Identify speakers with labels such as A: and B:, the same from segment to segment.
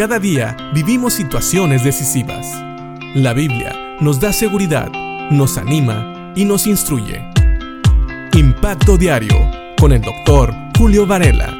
A: Cada día vivimos situaciones decisivas. La Biblia nos da seguridad, nos anima y nos instruye. Impacto Diario con el doctor Julio Varela.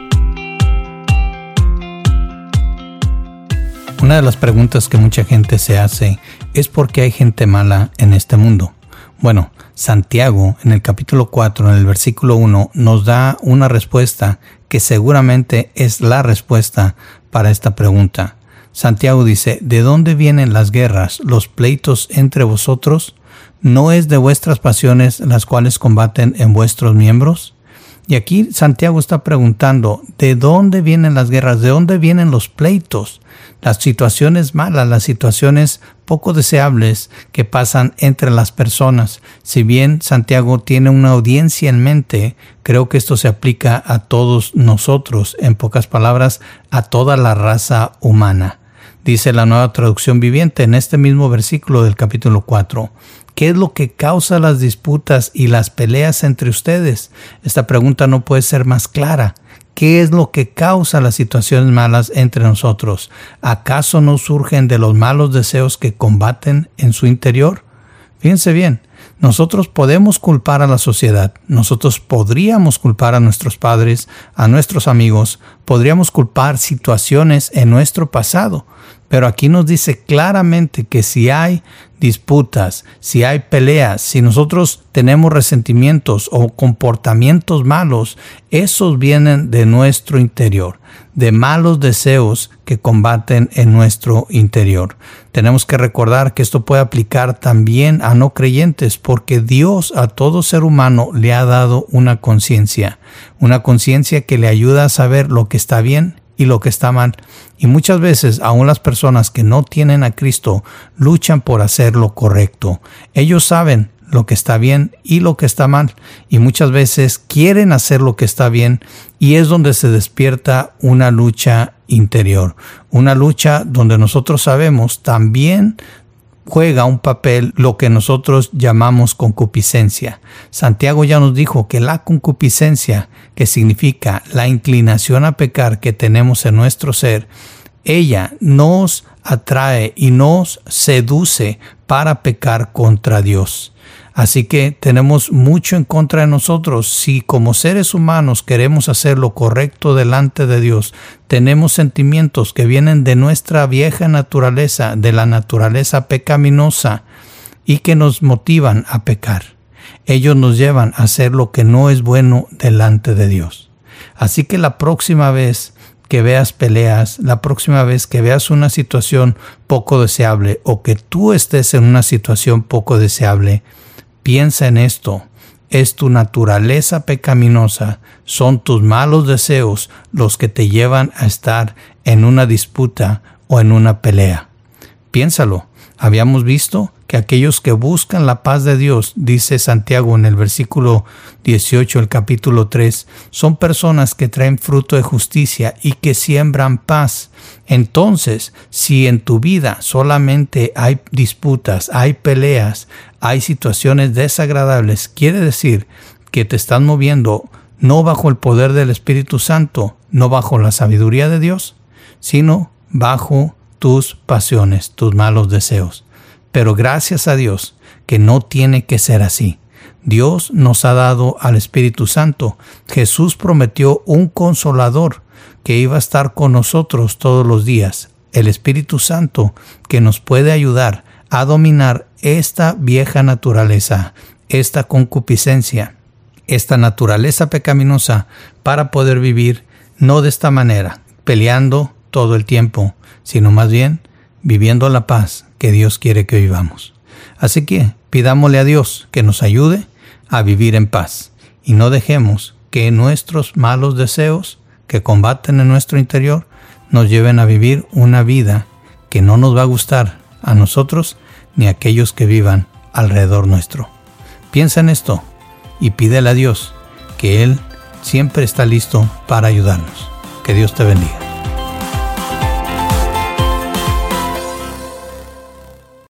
B: Una de las preguntas que mucha gente se hace es por qué hay gente mala en este mundo. Bueno, Santiago en el capítulo 4, en el versículo 1, nos da una respuesta que seguramente es la respuesta para esta pregunta. Santiago dice, ¿de dónde vienen las guerras, los pleitos entre vosotros? ¿No es de vuestras pasiones las cuales combaten en vuestros miembros? Y aquí Santiago está preguntando, ¿de dónde vienen las guerras? ¿De dónde vienen los pleitos? Las situaciones malas, las situaciones poco deseables que pasan entre las personas. Si bien Santiago tiene una audiencia en mente, creo que esto se aplica a todos nosotros, en pocas palabras, a toda la raza humana. Dice la nueva traducción viviente en este mismo versículo del capítulo 4. ¿Qué es lo que causa las disputas y las peleas entre ustedes? Esta pregunta no puede ser más clara. ¿Qué es lo que causa las situaciones malas entre nosotros? ¿Acaso no surgen de los malos deseos que combaten en su interior? Fíjense bien, nosotros podemos culpar a la sociedad, nosotros podríamos culpar a nuestros padres, a nuestros amigos, podríamos culpar situaciones en nuestro pasado, pero aquí nos dice claramente que si hay disputas, si hay peleas, si nosotros tenemos resentimientos o comportamientos malos, esos vienen de nuestro interior, de malos deseos que combaten en nuestro interior. Tenemos que recordar que esto puede aplicar también a no creyentes, porque Dios a todo ser humano le ha dado una conciencia, una conciencia que le ayuda a saber lo que está bien y lo que está mal. Y muchas veces aún las personas que no tienen a Cristo luchan por hacer lo correcto. Ellos saben lo que está bien y lo que está mal. Y muchas veces quieren hacer lo que está bien y es donde se despierta una lucha interior. Una lucha donde nosotros sabemos también juega un papel lo que nosotros llamamos concupiscencia. Santiago ya nos dijo que la concupiscencia, que significa la inclinación a pecar que tenemos en nuestro ser, ella nos atrae y nos seduce para pecar contra Dios. Así que tenemos mucho en contra de nosotros. Si como seres humanos queremos hacer lo correcto delante de Dios, tenemos sentimientos que vienen de nuestra vieja naturaleza, de la naturaleza pecaminosa, y que nos motivan a pecar. Ellos nos llevan a hacer lo que no es bueno delante de Dios. Así que la próxima vez que veas peleas, la próxima vez que veas una situación poco deseable o que tú estés en una situación poco deseable, Piensa en esto. Es tu naturaleza pecaminosa, son tus malos deseos los que te llevan a estar en una disputa o en una pelea. Piénsalo. Habíamos visto que aquellos que buscan la paz de Dios, dice Santiago en el versículo 18 del capítulo 3, son personas que traen fruto de justicia y que siembran paz. Entonces, si en tu vida solamente hay disputas, hay peleas, hay situaciones desagradables, quiere decir que te estás moviendo no bajo el poder del Espíritu Santo, no bajo la sabiduría de Dios, sino bajo tus pasiones, tus malos deseos. Pero gracias a Dios que no tiene que ser así. Dios nos ha dado al Espíritu Santo. Jesús prometió un consolador que iba a estar con nosotros todos los días. El Espíritu Santo que nos puede ayudar a dominar esta vieja naturaleza, esta concupiscencia, esta naturaleza pecaminosa para poder vivir no de esta manera, peleando todo el tiempo, sino más bien viviendo la paz que Dios quiere que vivamos. Así que pidámosle a Dios que nos ayude a vivir en paz y no dejemos que nuestros malos deseos que combaten en nuestro interior nos lleven a vivir una vida que no nos va a gustar a nosotros ni a aquellos que vivan alrededor nuestro. Piensa en esto y pídele a Dios que Él siempre está listo para ayudarnos. Que Dios te bendiga.